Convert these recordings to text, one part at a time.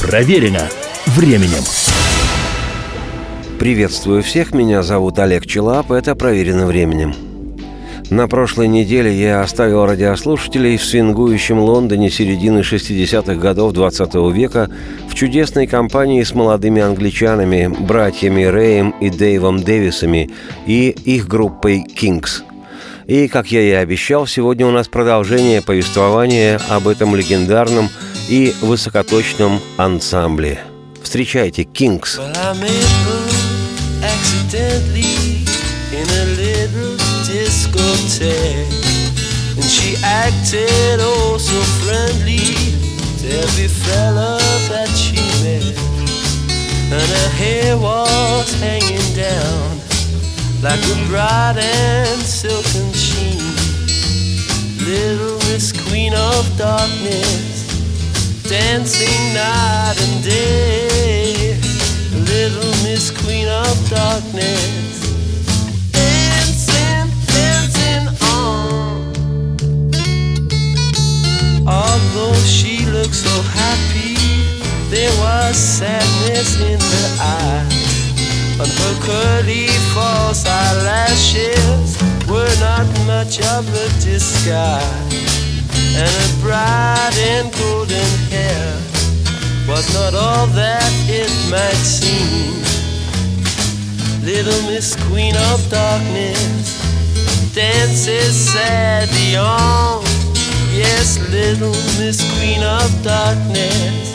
Проверено временем. Приветствую всех, меня зовут Олег Челап, это «Проверено временем». На прошлой неделе я оставил радиослушателей в свингующем Лондоне середины 60-х годов 20 -го века в чудесной компании с молодыми англичанами, братьями Рэем и Дэйвом Дэвисами и их группой «Кингс». И, как я и обещал, сегодня у нас продолжение повествования об этом легендарном и высокоточном ансамбле. Встречайте «Кингс». And she acted oh so friendly to every fella that she met. And her hair was hanging down like a bright and silken sheen. Little Miss Queen of Darkness, dancing night and day. Little Miss Queen of Darkness. Dancing, dancing on. Although she looked so happy, there was sadness in her eyes. On her curly false eyelashes were not much of a disguise. And her bright and golden hair was not all that it might seem. Little Miss Queen of Darkness dances sadly on Yes, little Miss Queen of Darkness.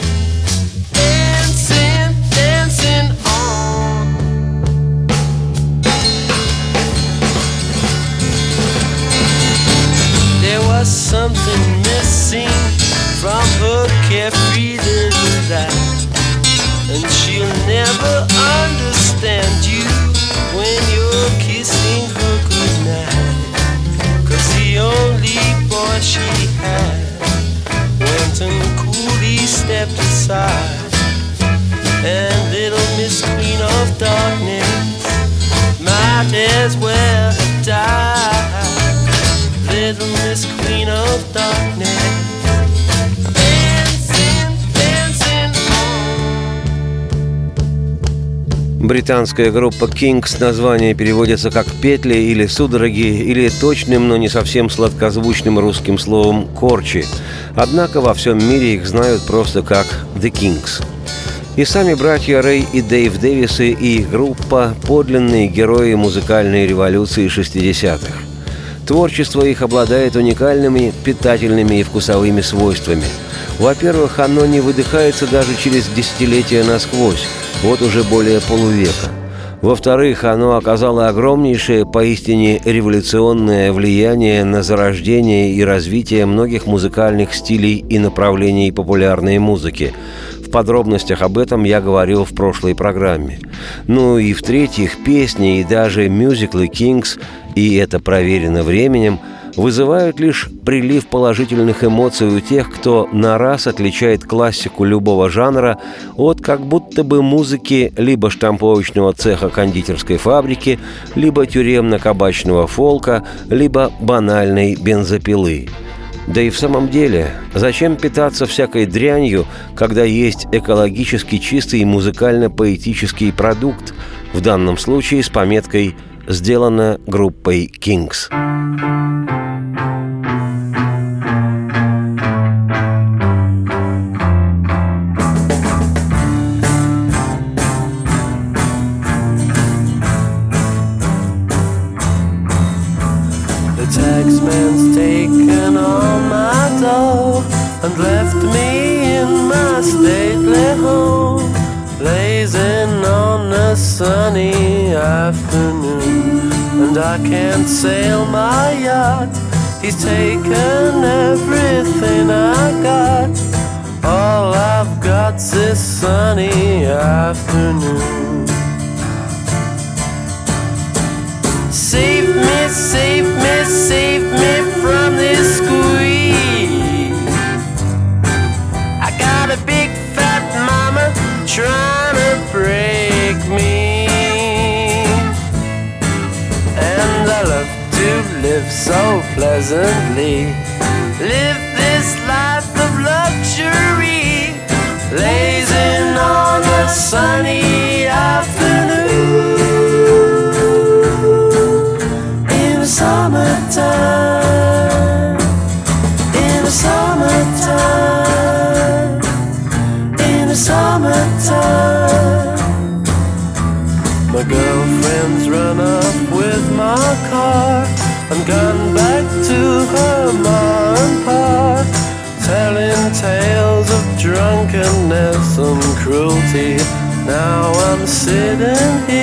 Dancing, dancing There was something missing from her carefree little life. And she'll never understand you when you're kissing her goodnight. Cause the only boy she had went and coolly stepped aside. And little Miss Queen of Darkness might as well have died. Miss Queen of Darkness. Британская группа Kings название переводится как «петли» или «судороги» или точным, но не совсем сладкозвучным русским словом «корчи». Однако во всем мире их знают просто как «The Kings». И сами братья Рэй и Дэйв Дэвисы и их группа – подлинные герои музыкальной революции 60-х. Творчество их обладает уникальными питательными и вкусовыми свойствами. Во-первых, оно не выдыхается даже через десятилетия насквозь, вот уже более полувека. Во-вторых, оно оказало огромнейшее, поистине революционное влияние на зарождение и развитие многих музыкальных стилей и направлений популярной музыки. Подробностях об этом я говорил в прошлой программе. Ну и в-третьих, песни и даже мюзиклы «Кингс», и это проверено временем – вызывают лишь прилив положительных эмоций у тех, кто на раз отличает классику любого жанра от как будто бы музыки либо штамповочного цеха кондитерской фабрики, либо тюремно-кабачного фолка, либо банальной бензопилы. Да и в самом деле, зачем питаться всякой дрянью, когда есть экологически чистый и музыкально-поэтический продукт, в данном случае с пометкой «Сделано группой Kings». I can't sail my yacht, he's taken everything I got. All I've got's this sunny afternoon. Save me, save me, save so pleasantly. Live this life of luxury, blazing on a sunny afternoon in the summertime. In the summertime. In the summertime. My girlfriend's run up with my car and gone back to her ma and pa, telling tales of drunkenness and cruelty. Now I'm sitting here,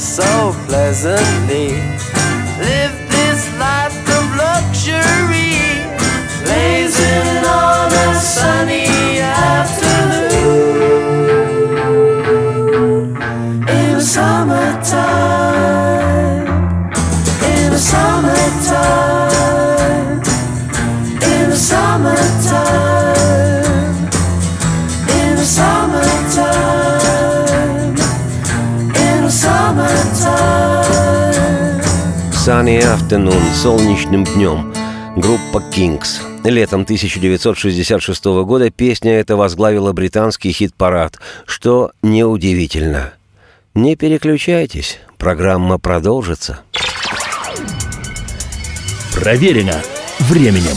so pleasantly. Afternoon, солнечным днем. Группа Kings. Летом 1966 года песня эта возглавила британский хит-парад, что неудивительно. Не переключайтесь, программа продолжится. Проверено временем.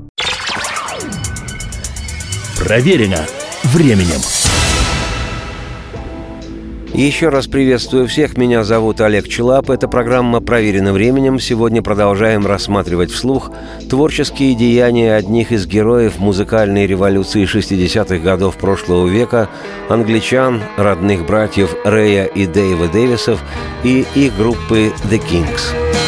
Проверено временем. Еще раз приветствую всех. Меня зовут Олег Челап. Эта программа «Проверена временем». Сегодня продолжаем рассматривать вслух творческие деяния одних из героев музыкальной революции 60-х годов прошлого века, англичан, родных братьев Рэя и Дэйва Дэвисов и их группы The Kings.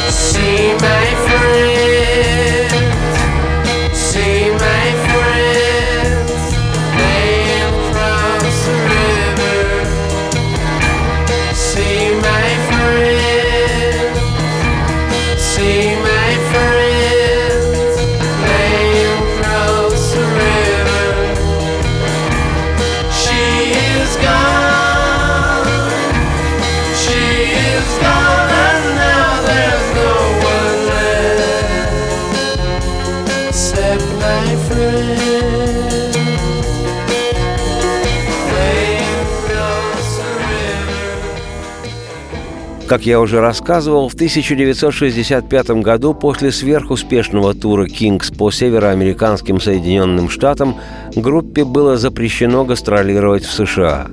Как я уже рассказывал, в 1965 году после сверхуспешного тура Kings по североамериканским Соединенным Штатам группе было запрещено гастролировать в США.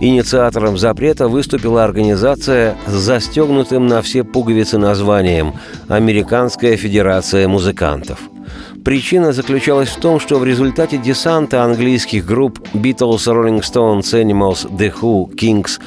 Инициатором запрета выступила организация с застегнутым на все пуговицы названием «Американская федерация музыкантов». Причина заключалась в том, что в результате десанта английских групп Beatles, Rolling Stones, Animals, The Who, Kings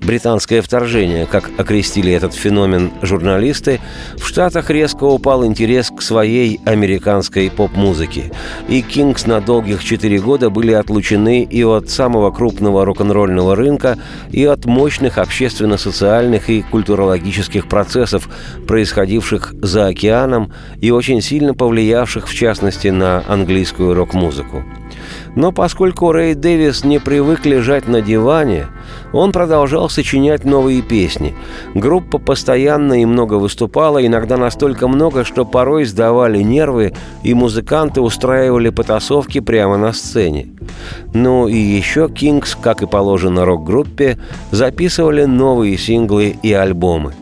британское вторжение, как окрестили этот феномен журналисты, в Штатах резко упал интерес к своей американской поп-музыке. И Кингс на долгих четыре года были отлучены и от самого крупного рок-н-ролльного рынка, и от мощных общественно-социальных и культурологических процессов, происходивших за океаном и очень сильно повлиявших, в частности, на английскую рок-музыку. Но поскольку Рэй Дэвис не привык лежать на диване, он продолжал сочинять новые песни. Группа постоянно и много выступала, иногда настолько много, что порой сдавали нервы, и музыканты устраивали потасовки прямо на сцене. Ну и еще Кингс, как и положено рок-группе, записывали новые синглы и альбомы.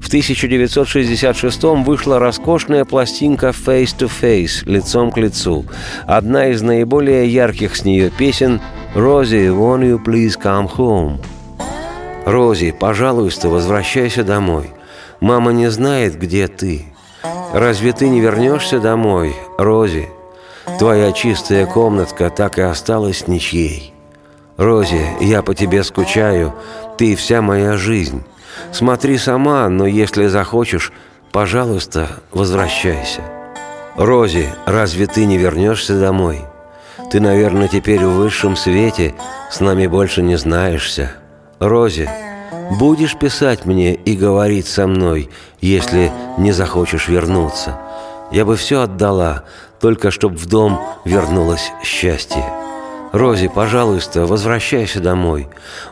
В 1966 вышла роскошная пластинка «Face to Face» – «Лицом к лицу». Одна из наиболее ярких с нее песен «Рози, won't you please come home?» «Рози, пожалуйста, возвращайся домой. Мама не знает, где ты. Разве ты не вернешься домой, Рози? Твоя чистая комнатка так и осталась ничьей. Рози, я по тебе скучаю, ты вся моя жизнь». Смотри сама, но если захочешь, пожалуйста, возвращайся. Рози, разве ты не вернешься домой? Ты, наверное, теперь в высшем свете, с нами больше не знаешься. Рози, будешь писать мне и говорить со мной, если не захочешь вернуться. Я бы все отдала, только чтоб в дом вернулось счастье. «Рози, пожалуйста, возвращайся домой.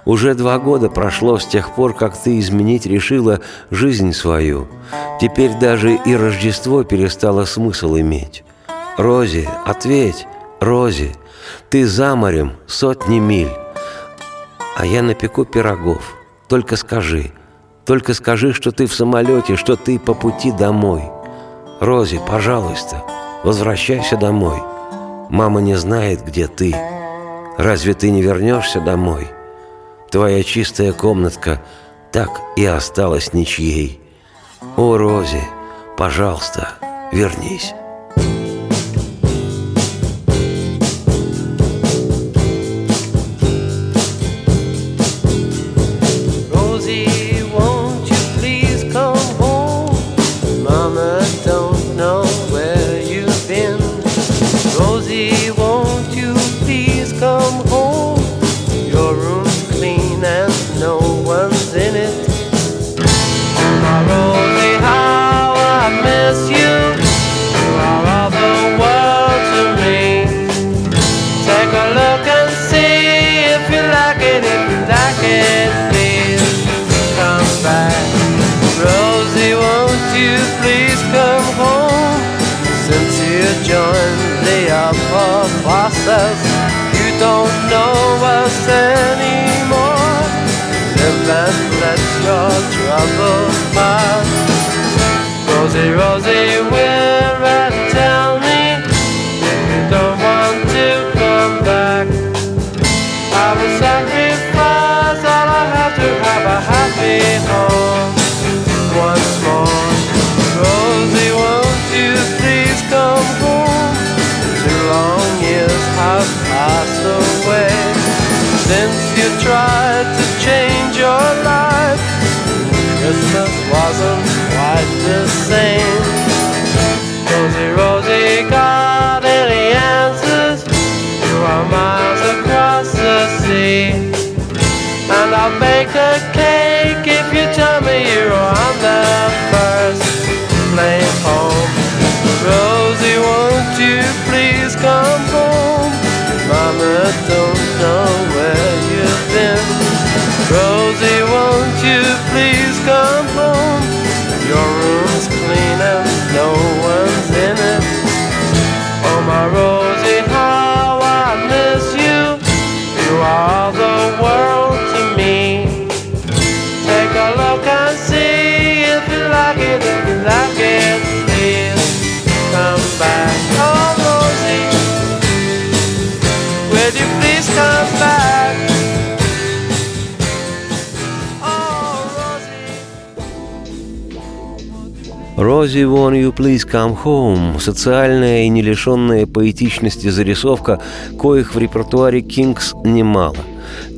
Уже два года прошло с тех пор, как ты изменить решила жизнь свою. Теперь даже и Рождество перестало смысл иметь. Рози, ответь, Рози, ты за морем сотни миль, а я напеку пирогов. Только скажи, только скажи, что ты в самолете, что ты по пути домой. Рози, пожалуйста, возвращайся домой. Мама не знает, где ты». Разве ты не вернешься домой? Твоя чистая комнатка так и осталась ничьей. О, Рози, пожалуйста, вернись. Mama don't know «Рози, won't you please come home» – социальная и не лишенная поэтичности зарисовка, коих в репертуаре «Кингс» немало.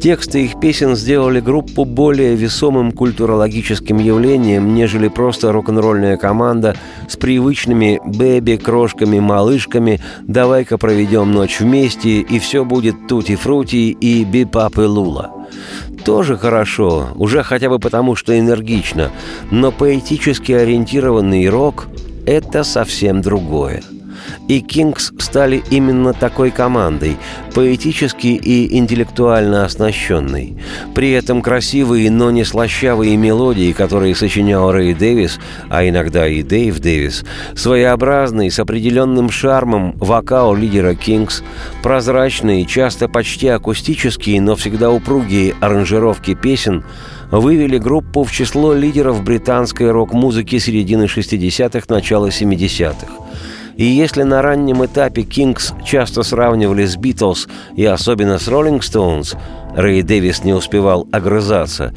Тексты их песен сделали группу более весомым культурологическим явлением, нежели просто рок-н-ролльная команда с привычными «бэби», «крошками», «малышками», «давай-ка проведем ночь вместе» и все будет «тути-фрути» и «бипап и лула» тоже хорошо, уже хотя бы потому, что энергично, но поэтически ориентированный рок – это совсем другое – и «Кингс» стали именно такой командой, поэтически и интеллектуально оснащенной. При этом красивые, но не слащавые мелодии, которые сочинял Рэй Дэвис, а иногда и Дэйв Дэвис, своеобразный, с определенным шармом вокал лидера «Кингс», прозрачные, часто почти акустические, но всегда упругие аранжировки песен – вывели группу в число лидеров британской рок-музыки середины 60-х, начала 70-х. И если на раннем этапе Кингс часто сравнивали с Битлз и особенно с Роллинг Стоунс, Рэй Дэвис не успевал огрызаться,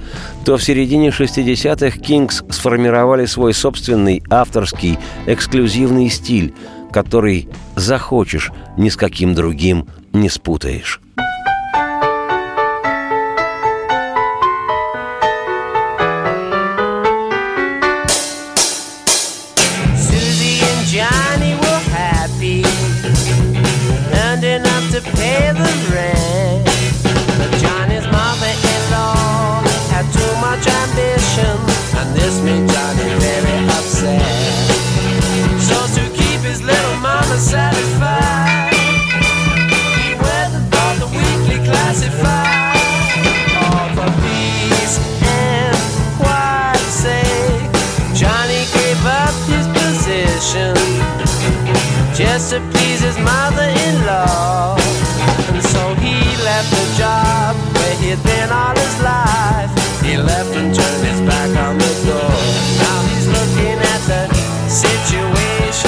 то в середине 60-х Кингс сформировали свой собственный авторский эксклюзивный стиль, который захочешь, ни с каким другим не спутаешь. his mother-in-law. And so he left the job where he'd been all his life. He left and turned his back on the door. Now he's looking at the situation.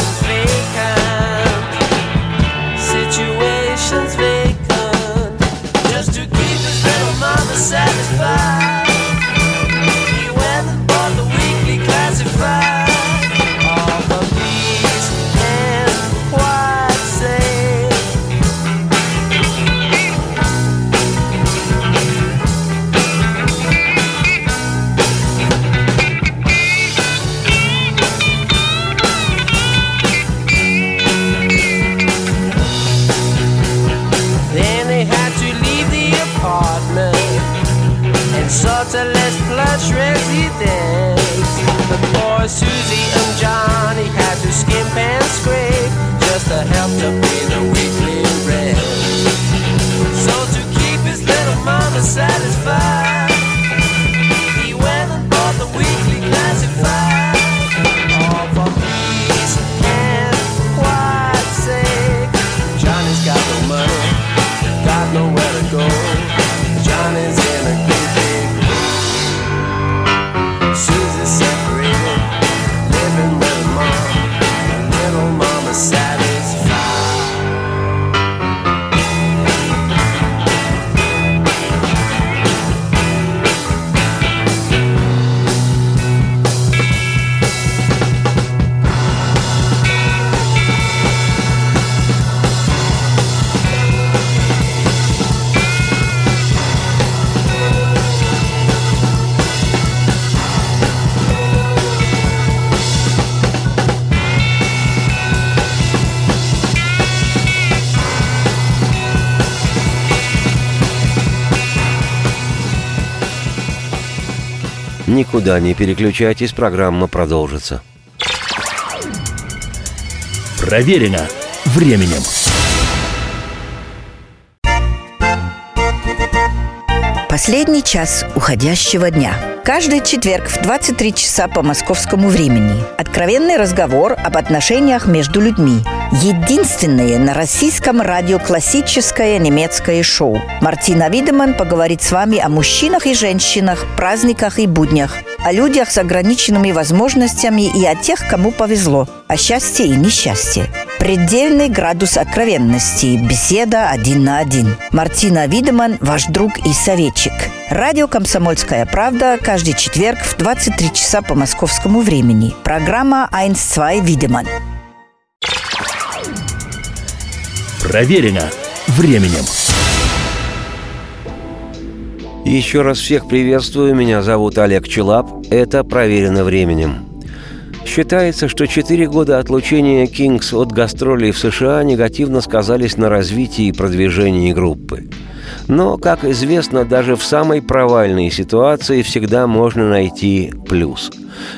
Никуда не переключайтесь, программа продолжится. Проверено временем. Последний час уходящего дня. Каждый четверг в 23 часа по московскому времени. Откровенный разговор об отношениях между людьми – Единственное на российском радио классическое немецкое шоу. Мартина Видеман поговорит с вами о мужчинах и женщинах, праздниках и буднях, о людях с ограниченными возможностями и о тех, кому повезло, о счастье и несчастье. Предельный градус откровенности. Беседа один на один. Мартина Видеман, ваш друг и советчик. Радио «Комсомольская правда» каждый четверг в 23 часа по московскому времени. Программа «1-2 Видеман». Проверено временем. Еще раз всех приветствую, меня зовут Олег Челап, это «Проверено временем». Считается, что четыре года отлучения Кингс от гастролей в США негативно сказались на развитии и продвижении группы. Но, как известно, даже в самой провальной ситуации всегда можно найти плюс.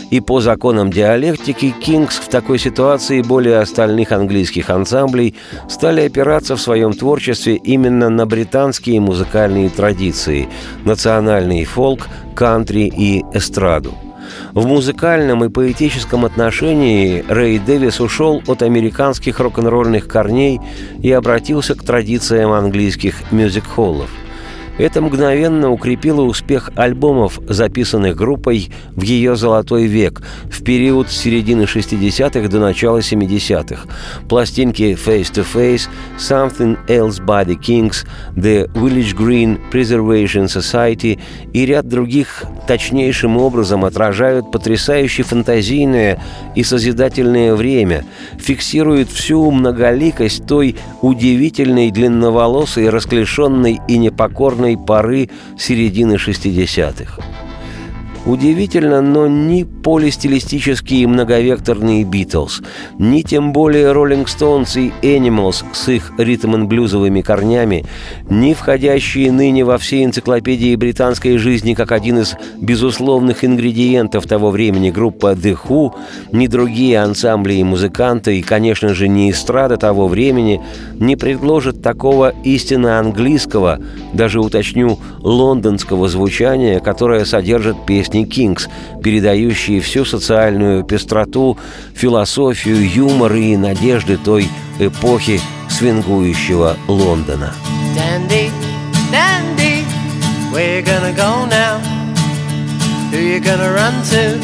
И по законам диалектики Кингс в такой ситуации более остальных английских ансамблей стали опираться в своем творчестве именно на британские музыкальные традиции – национальный фолк, кантри и эстраду – в музыкальном и поэтическом отношении Рэй Дэвис ушел от американских рок-н-ролльных корней и обратился к традициям английских мюзик-холлов. Это мгновенно укрепило успех альбомов, записанных группой в ее «Золотой век» в период с середины 60-х до начала 70-х. Пластинки «Face to Face», «Something Else by the Kings», «The Village Green Preservation Society» и ряд других точнейшим образом отражают потрясающе фантазийное и созидательное время, фиксируют всю многоликость той удивительной длинноволосой, расклешенной и непокорной черной поры середины 60-х. Удивительно, но ни полистилистические многовекторные Битлз, ни тем более Роллинг Стоунс и Animals с их ритм-н-блюзовыми корнями, ни входящие ныне во все энциклопедии британской жизни как один из безусловных ингредиентов того времени группа The Who, ни другие ансамбли и музыканты, и, конечно же, не эстрада того времени, не предложат такого истинно английского, даже уточню, лондонского звучания, которое содержит песни песни «Кингс», передающие всю социальную пестроту, философию, юмор и надежды той эпохи свингующего Лондона. Dandy, dandy, where you gonna go now? Who you gonna run to?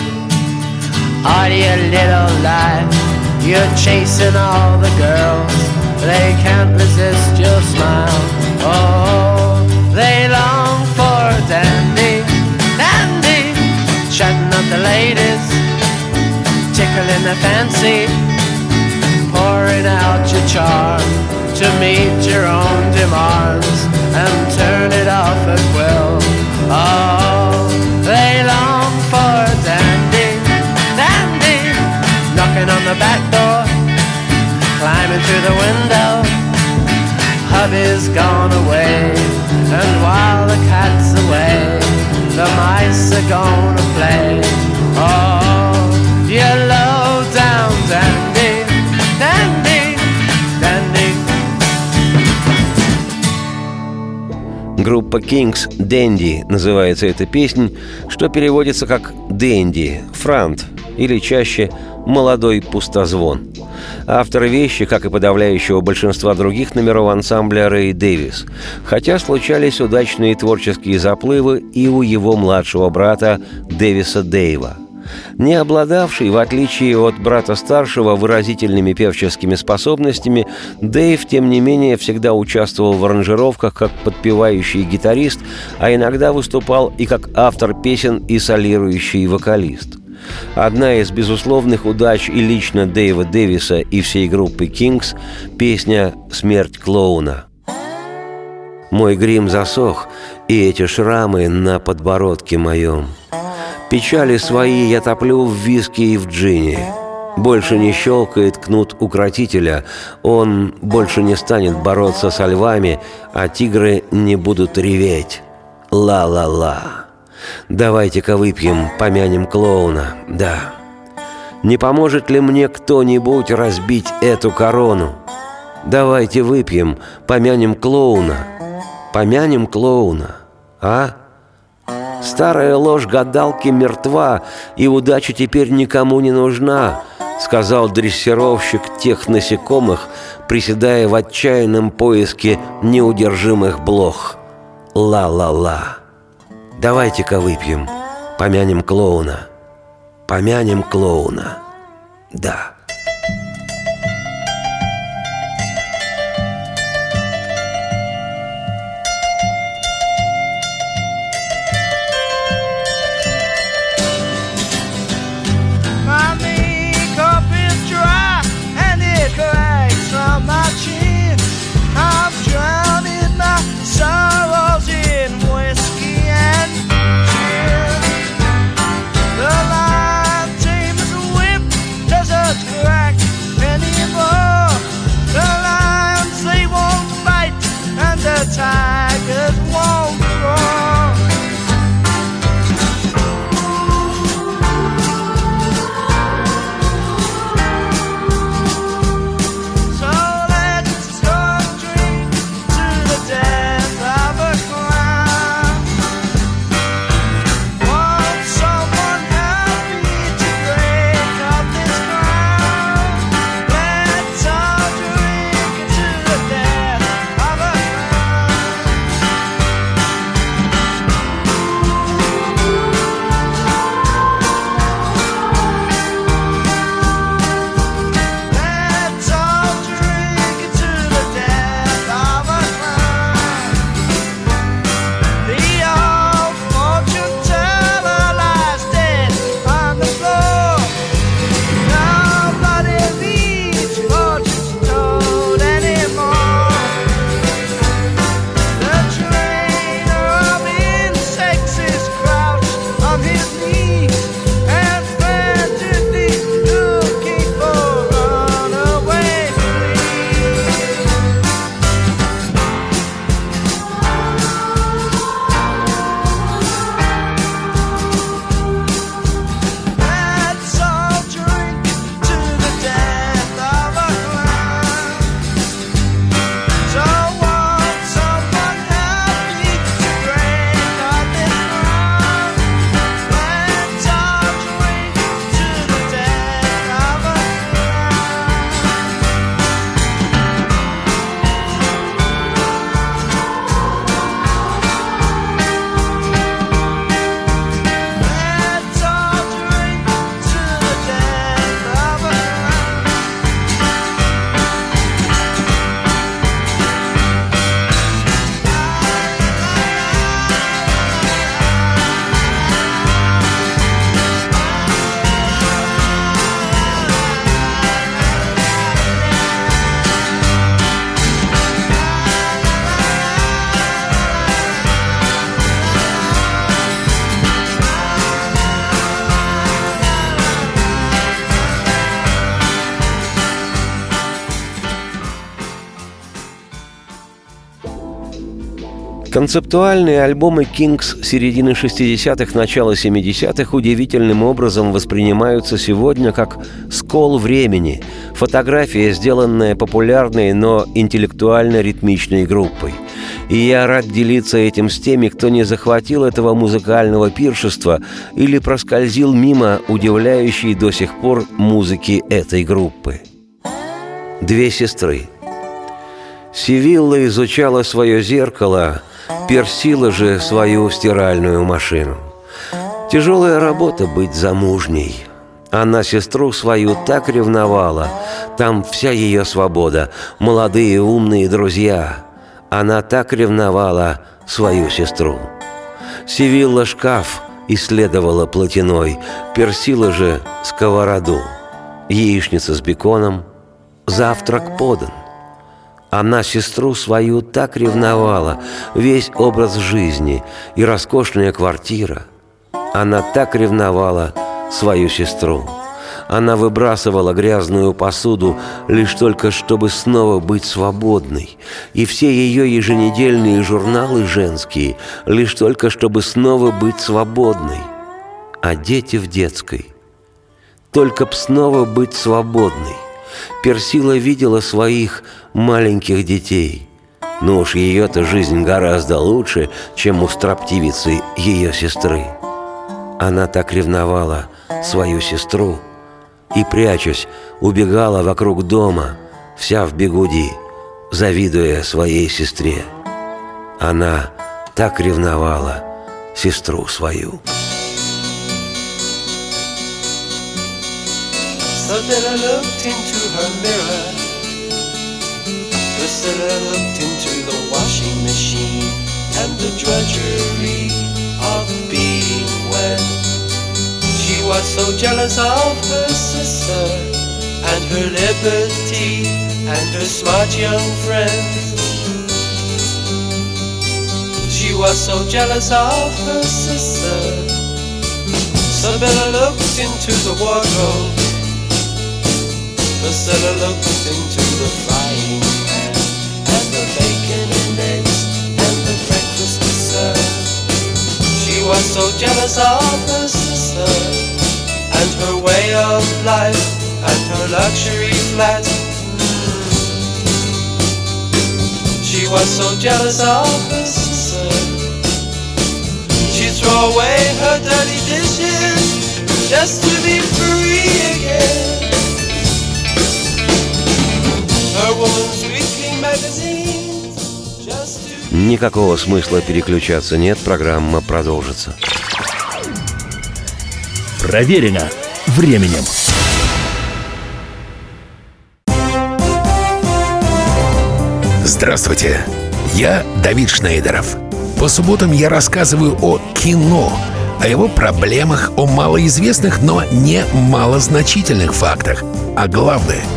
Are you little life? You're chasing all the girls. They can't resist your smile. Oh, the ladies, tickling their fancy, pouring out your charm to meet your own demands and turn it off at will. Oh, they long for dandy, dandy, knocking on the back door, climbing through the window. Hubby's gone away, and while the cat's away the mice are gonna play. Группа Kings Dandy называется эта песня, что переводится как «Дэнди», «Франт» или чаще «Молодой пустозвон». Автор вещи, как и подавляющего большинства других номеров ансамбля Рэй Дэвис, хотя случались удачные творческие заплывы и у его младшего брата Дэвиса Дэйва – не обладавший, в отличие от брата старшего, выразительными певческими способностями, Дэйв, тем не менее, всегда участвовал в аранжировках как подпевающий гитарист, а иногда выступал и как автор песен и солирующий вокалист – Одна из безусловных удач и лично Дэйва Дэвиса и всей группы «Кингс» – песня «Смерть клоуна». Мой грим засох, и эти шрамы на подбородке моем. Печали свои я топлю в виске и в джине. Больше не щелкает кнут укротителя, он больше не станет бороться со львами, а тигры не будут реветь. Ла-ла-ла. Давайте-ка выпьем, помянем клоуна, да. Не поможет ли мне кто-нибудь разбить эту корону? Давайте выпьем, помянем клоуна. Помянем клоуна, а? Старая ложь гадалки мертва, и удача теперь никому не нужна, сказал дрессировщик тех насекомых, приседая в отчаянном поиске неудержимых блох. Ла-ла-ла. Давайте-ка выпьем, помянем клоуна. Помянем клоуна. Да. Концептуальные альбомы Kings середины 60-х, начала 70-х удивительным образом воспринимаются сегодня как скол времени, фотография, сделанная популярной, но интеллектуально ритмичной группой. И я рад делиться этим с теми, кто не захватил этого музыкального пиршества или проскользил мимо удивляющей до сих пор музыки этой группы. Две сестры. Сивилла изучала свое зеркало – Персила же свою стиральную машину. Тяжелая работа быть замужней. Она сестру свою так ревновала. Там вся ее свобода, молодые умные друзья. Она так ревновала свою сестру. Сивилла шкаф исследовала платиной, Персила же сковороду. Яичница с беконом, завтрак подан – она сестру свою так ревновала, весь образ жизни и роскошная квартира. Она так ревновала свою сестру. Она выбрасывала грязную посуду лишь только чтобы снова быть свободной. И все ее еженедельные журналы женские лишь только чтобы снова быть свободной. А дети в детской. Только б снова быть свободной. Персила видела своих маленьких детей. Но уж ее-то жизнь гораздо лучше, чем у строптивицы ее сестры. Она так ревновала свою сестру и, прячась, убегала вокруг дома, вся в бегуди, завидуя своей сестре. Она так ревновала сестру свою. So then I looked into her mirror. Priscilla looked into the washing machine and the drudgery of being wed. She was so jealous of her sister and her liberty and her smart young friends. She was so jealous of her sister. So Bella looked into the wardrobe Priscilla looked into the frying pan and the bacon and eggs and the breakfast dessert. She was so jealous of her sister and her way of life and her luxury flat. She was so jealous of her sister. She'd throw away her dirty dishes just to be free again. Никакого смысла переключаться нет, программа продолжится. Проверено временем. Здравствуйте, я Давид Шнейдеров. По субботам я рассказываю о кино, о его проблемах, о малоизвестных, но не малозначительных фактах. А главное —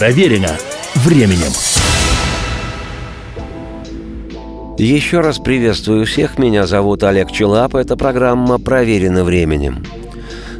Проверено временем. Еще раз приветствую всех. Меня зовут Олег Челап. Эта программа «Проверена временем».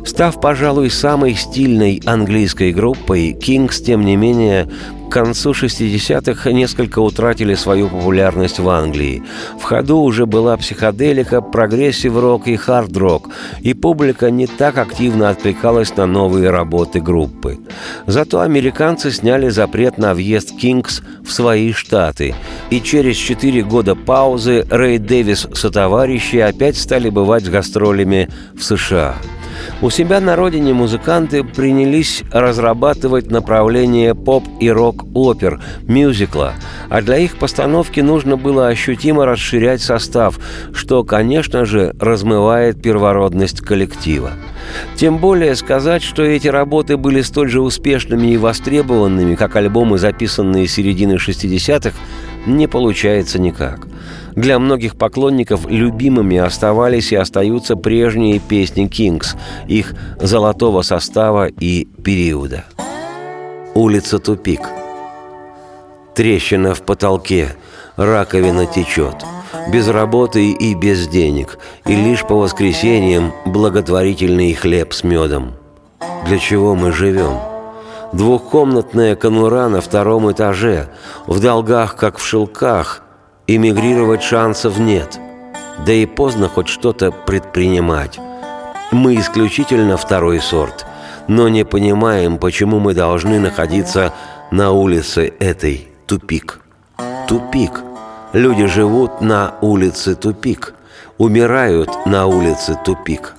Став, пожалуй, самой стильной английской группой, Kinks, тем не менее, к концу 60-х несколько утратили свою популярность в Англии. В ходу уже была психоделика, прогрессив-рок и хард-рок, и публика не так активно откликалась на новые работы группы. Зато американцы сняли запрет на въезд Kinks в свои штаты, и через четыре года паузы Рэй Дэвис со товарищи опять стали бывать с гастролями в США. У себя на родине музыканты принялись разрабатывать направление поп и рок-опер, мюзикла, а для их постановки нужно было ощутимо расширять состав, что, конечно же, размывает первородность коллектива. Тем более сказать, что эти работы были столь же успешными и востребованными, как альбомы, записанные середины 60-х, не получается никак. Для многих поклонников любимыми оставались и остаются прежние песни «Кингс», их золотого состава и периода. Улица Тупик. Трещина в потолке, раковина течет. Без работы и без денег, и лишь по воскресеньям благотворительный хлеб с медом. Для чего мы живем? Двухкомнатная конура на втором этаже, в долгах, как в шелках, эмигрировать шансов нет. Да и поздно хоть что-то предпринимать. Мы исключительно второй сорт, но не понимаем, почему мы должны находиться на улице этой тупик. Тупик. Люди живут на улице тупик, умирают на улице тупик,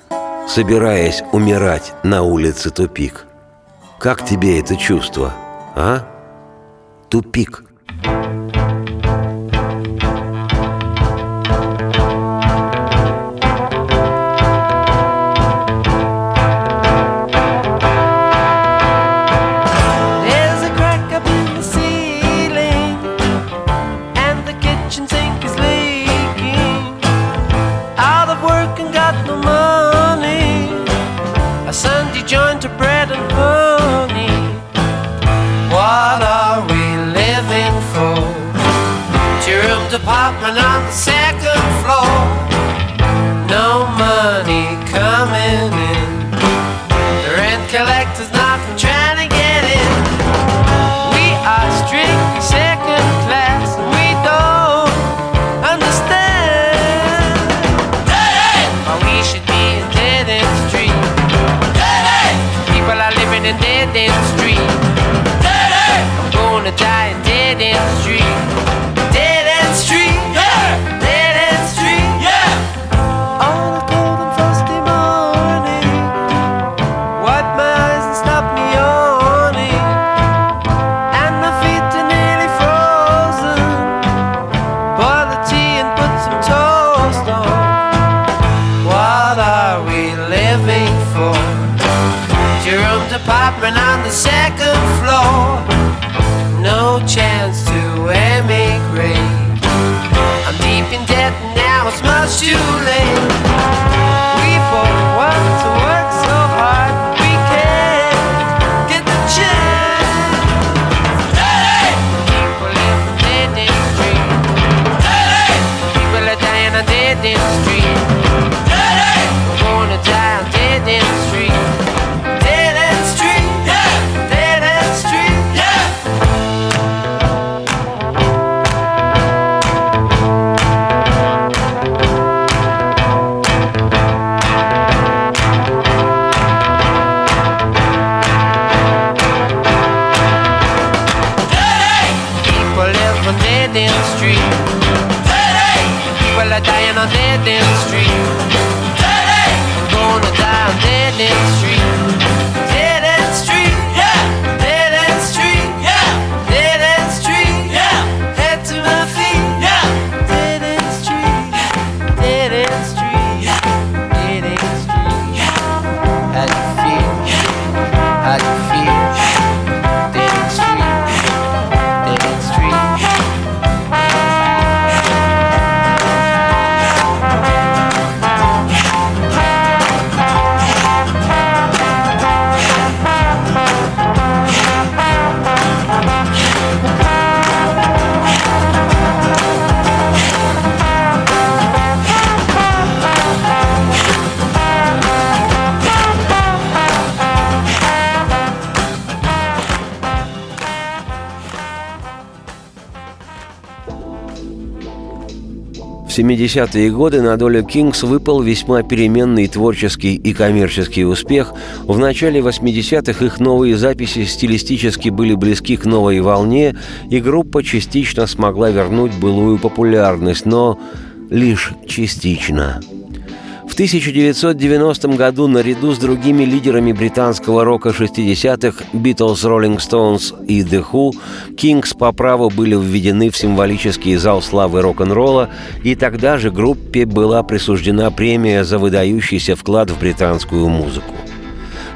собираясь умирать на улице тупик. Как тебе это чувство, а? Тупик. 70-е годы на долю Кингс выпал весьма переменный творческий и коммерческий успех. В начале 80-х их новые записи стилистически были близки к новой волне, и группа частично смогла вернуть былую популярность, но лишь частично. В 1990 году наряду с другими лидерами британского рока 60-х Beatles, Rolling Stones и The Who Kings по праву были введены в символический зал славы рок-н-ролла, и тогда же группе была присуждена премия за выдающийся вклад в британскую музыку.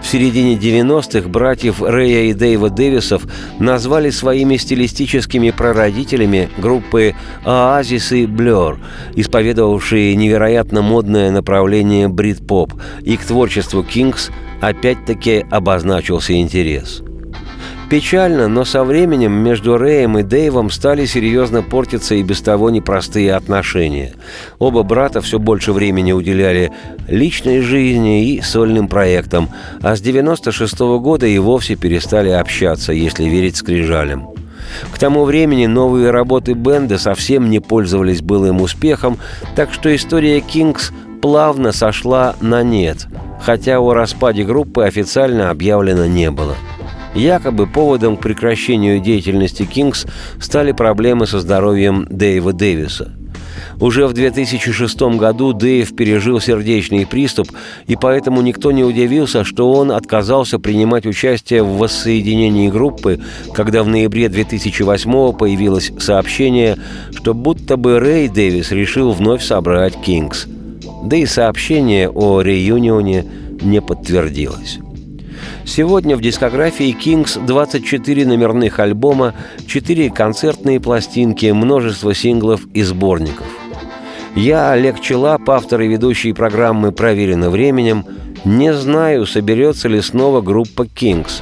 В середине 90-х братьев Рэя и Дэйва Дэвисов назвали своими стилистическими прародителями группы «Оазис» и «Блёр», исповедовавшие невероятно модное направление брит-поп, и к творчеству «Кингс» опять-таки обозначился интерес – Печально, но со временем между Рэем и Дэйвом стали серьезно портиться и без того непростые отношения. Оба брата все больше времени уделяли личной жизни и сольным проектам, а с 96 -го года и вовсе перестали общаться, если верить скрижалям. К тому времени новые работы бенда совсем не пользовались былым успехом, так что история «Кингс» плавно сошла на нет, хотя о распаде группы официально объявлено не было – Якобы поводом к прекращению деятельности «Кингс» стали проблемы со здоровьем Дэйва Дэвиса. Уже в 2006 году Дэйв пережил сердечный приступ, и поэтому никто не удивился, что он отказался принимать участие в воссоединении группы, когда в ноябре 2008 появилось сообщение, что будто бы Рэй Дэвис решил вновь собрать «Кингс». Да и сообщение о реюнионе не подтвердилось. Сегодня в дискографии Kings 24 номерных альбома, 4 концертные пластинки, множество синглов и сборников. Я, Олег Челап, автор и ведущий программы «Проверено временем», не знаю, соберется ли снова группа Kings.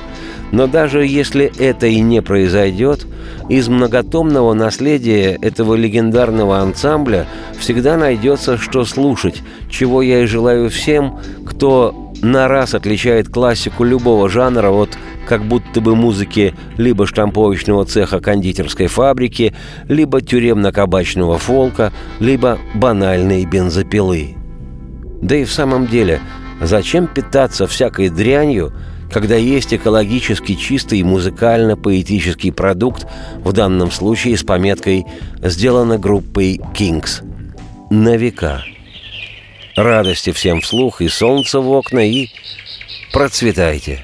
Но даже если это и не произойдет, из многотомного наследия этого легендарного ансамбля всегда найдется что слушать, чего я и желаю всем, кто на раз отличает классику любого жанра от как будто бы музыки либо штамповочного цеха кондитерской фабрики, либо тюремно-кабачного фолка, либо банальной бензопилы. Да и в самом деле, зачем питаться всякой дрянью, когда есть экологически чистый музыкально-поэтический продукт, в данном случае с пометкой «Сделано группой Kings» на века – Радости всем вслух и солнце в окна, и процветайте.